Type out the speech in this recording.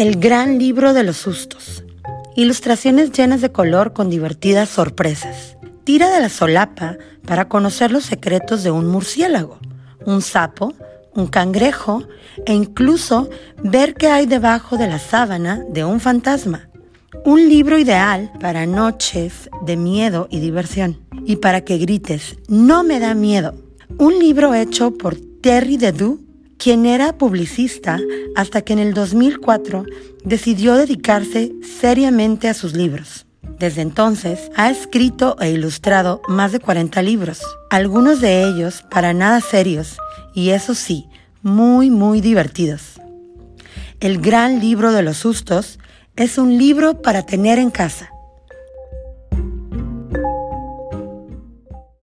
El gran libro de los sustos. Ilustraciones llenas de color con divertidas sorpresas. Tira de la solapa para conocer los secretos de un murciélago, un sapo, un cangrejo e incluso ver qué hay debajo de la sábana de un fantasma. Un libro ideal para noches de miedo y diversión. Y para que grites, no me da miedo. Un libro hecho por Terry Dedu, quien era publicista hasta que en el 2004 decidió dedicarse seriamente a sus libros. Desde entonces ha escrito e ilustrado más de 40 libros, algunos de ellos para nada serios y eso sí, muy muy divertidos. El gran libro de los sustos es un libro para tener en casa.